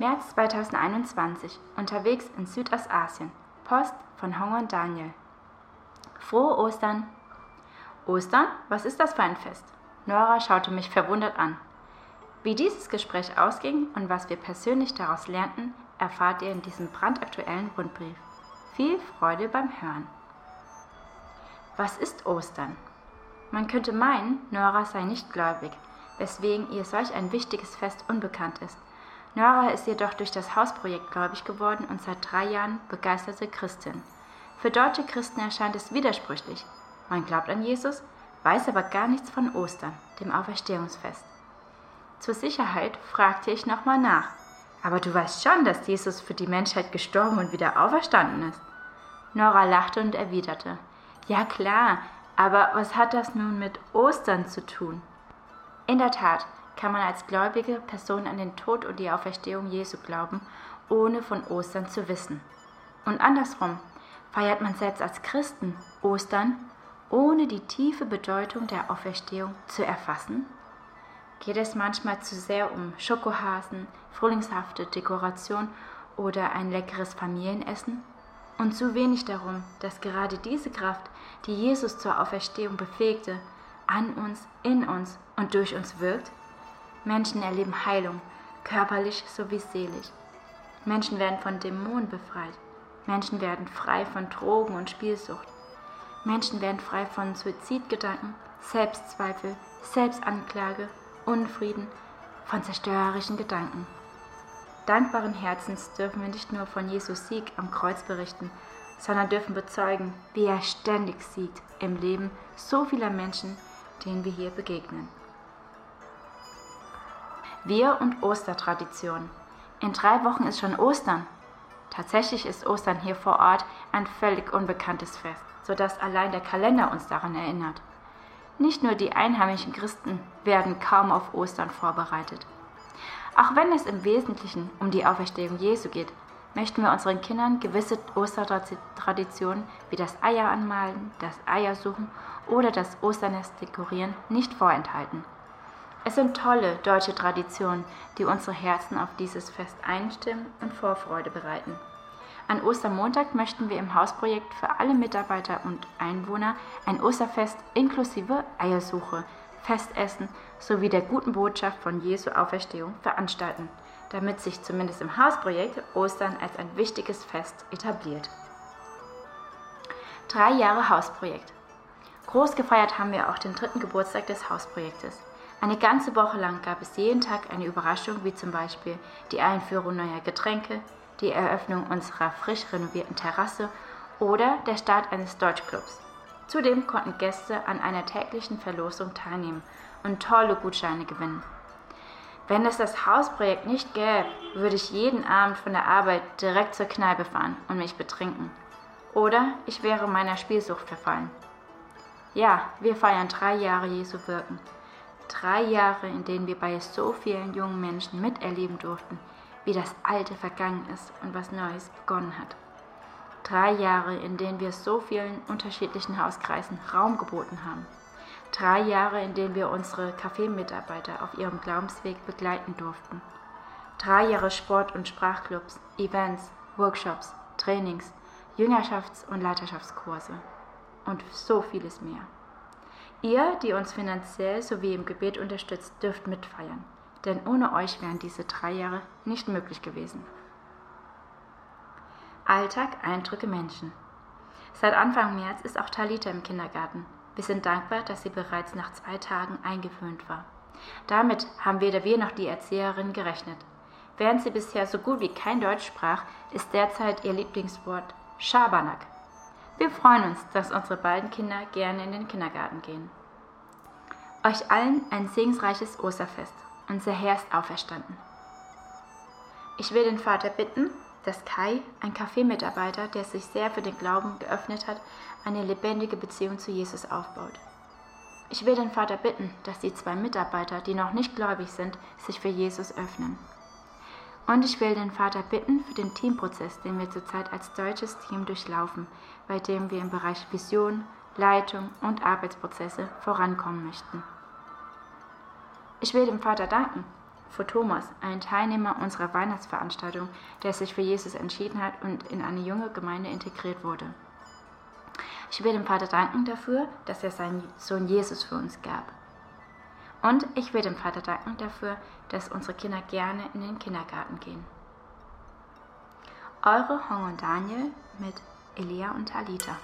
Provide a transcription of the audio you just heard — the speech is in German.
März 2021, unterwegs in Südostasien. Post von Hong und Daniel. Frohe Ostern! Ostern? Was ist das für ein Fest? Nora schaute mich verwundert an. Wie dieses Gespräch ausging und was wir persönlich daraus lernten, erfahrt ihr in diesem brandaktuellen Rundbrief. Viel Freude beim Hören. Was ist Ostern? Man könnte meinen, Nora sei nicht gläubig, weswegen ihr solch ein wichtiges Fest unbekannt ist. Nora ist jedoch durch das Hausprojekt gläubig geworden und seit drei Jahren begeisterte Christin. Für deutsche Christen erscheint es widersprüchlich. Man glaubt an Jesus, weiß aber gar nichts von Ostern, dem Auferstehungsfest. Zur Sicherheit fragte ich nochmal nach. Aber du weißt schon, dass Jesus für die Menschheit gestorben und wieder auferstanden ist. Nora lachte und erwiderte, ja klar, aber was hat das nun mit Ostern zu tun? In der Tat, kann man als gläubige Person an den Tod und die Auferstehung Jesu glauben, ohne von Ostern zu wissen. Und andersrum, feiert man selbst als Christen Ostern, ohne die tiefe Bedeutung der Auferstehung zu erfassen? Geht es manchmal zu sehr um Schokohasen, frühlingshafte Dekoration oder ein leckeres Familienessen? Und zu wenig darum, dass gerade diese Kraft, die Jesus zur Auferstehung befähigte, an uns, in uns und durch uns wirkt? Menschen erleben Heilung, körperlich sowie seelisch. Menschen werden von Dämonen befreit. Menschen werden frei von Drogen und Spielsucht. Menschen werden frei von Suizidgedanken, Selbstzweifel, Selbstanklage, Unfrieden, von zerstörerischen Gedanken. Dankbaren Herzens dürfen wir nicht nur von Jesus Sieg am Kreuz berichten, sondern dürfen bezeugen, wie er ständig siegt im Leben so vieler Menschen, denen wir hier begegnen. Wir und Ostertradition. In drei Wochen ist schon Ostern. Tatsächlich ist Ostern hier vor Ort ein völlig unbekanntes Fest, sodass allein der Kalender uns daran erinnert. Nicht nur die einheimischen Christen werden kaum auf Ostern vorbereitet. Auch wenn es im Wesentlichen um die Auferstehung Jesu geht, möchten wir unseren Kindern gewisse Ostertraditionen wie das Eier anmalen, das Eiersuchen oder das Osternest dekorieren nicht vorenthalten. Es sind tolle deutsche Traditionen, die unsere Herzen auf dieses Fest einstimmen und Vorfreude bereiten. An Ostermontag möchten wir im Hausprojekt für alle Mitarbeiter und Einwohner ein Osterfest inklusive Eiersuche, Festessen sowie der guten Botschaft von Jesu Auferstehung veranstalten, damit sich zumindest im Hausprojekt Ostern als ein wichtiges Fest etabliert. Drei Jahre Hausprojekt. Groß gefeiert haben wir auch den dritten Geburtstag des Hausprojektes. Eine ganze Woche lang gab es jeden Tag eine Überraschung, wie zum Beispiel die Einführung neuer Getränke, die Eröffnung unserer frisch renovierten Terrasse oder der Start eines Deutschclubs. Zudem konnten Gäste an einer täglichen Verlosung teilnehmen und tolle Gutscheine gewinnen. Wenn es das Hausprojekt nicht gäbe, würde ich jeden Abend von der Arbeit direkt zur Kneipe fahren und mich betrinken. Oder ich wäre meiner Spielsucht verfallen. Ja, wir feiern drei Jahre Jesu Wirken. Drei Jahre, in denen wir bei so vielen jungen Menschen miterleben durften, wie das Alte vergangen ist und was Neues begonnen hat. Drei Jahre, in denen wir so vielen unterschiedlichen Hauskreisen Raum geboten haben. Drei Jahre, in denen wir unsere Kaffeemitarbeiter auf ihrem Glaubensweg begleiten durften. Drei Jahre Sport- und Sprachclubs, Events, Workshops, Trainings, Jüngerschafts- und Leiterschaftskurse und so vieles mehr. Ihr, die uns finanziell sowie im Gebet unterstützt, dürft mitfeiern, denn ohne euch wären diese drei Jahre nicht möglich gewesen. Alltag, Eindrücke, Menschen. Seit Anfang März ist auch Talita im Kindergarten. Wir sind dankbar, dass sie bereits nach zwei Tagen eingewöhnt war. Damit haben weder wir noch die Erzieherin gerechnet. Während sie bisher so gut wie kein Deutsch sprach, ist derzeit ihr Lieblingswort Schabernack. Wir freuen uns, dass unsere beiden Kinder gerne in den Kindergarten gehen. Euch allen ein segensreiches Osterfest. Unser Herr ist auferstanden. Ich will den Vater bitten, dass Kai, ein Kaffeemitarbeiter, der sich sehr für den Glauben geöffnet hat, eine lebendige Beziehung zu Jesus aufbaut. Ich will den Vater bitten, dass die zwei Mitarbeiter, die noch nicht gläubig sind, sich für Jesus öffnen. Und ich will den Vater bitten für den Teamprozess, den wir zurzeit als deutsches Team durchlaufen, bei dem wir im Bereich Vision, Leitung und Arbeitsprozesse vorankommen möchten. Ich will dem Vater danken für Thomas, einen Teilnehmer unserer Weihnachtsveranstaltung, der sich für Jesus entschieden hat und in eine junge Gemeinde integriert wurde. Ich will dem Vater danken dafür, dass er seinen Sohn Jesus für uns gab. Und ich will dem Vater danken dafür, dass unsere Kinder gerne in den Kindergarten gehen. Eure Hong und Daniel mit Elia und Talita.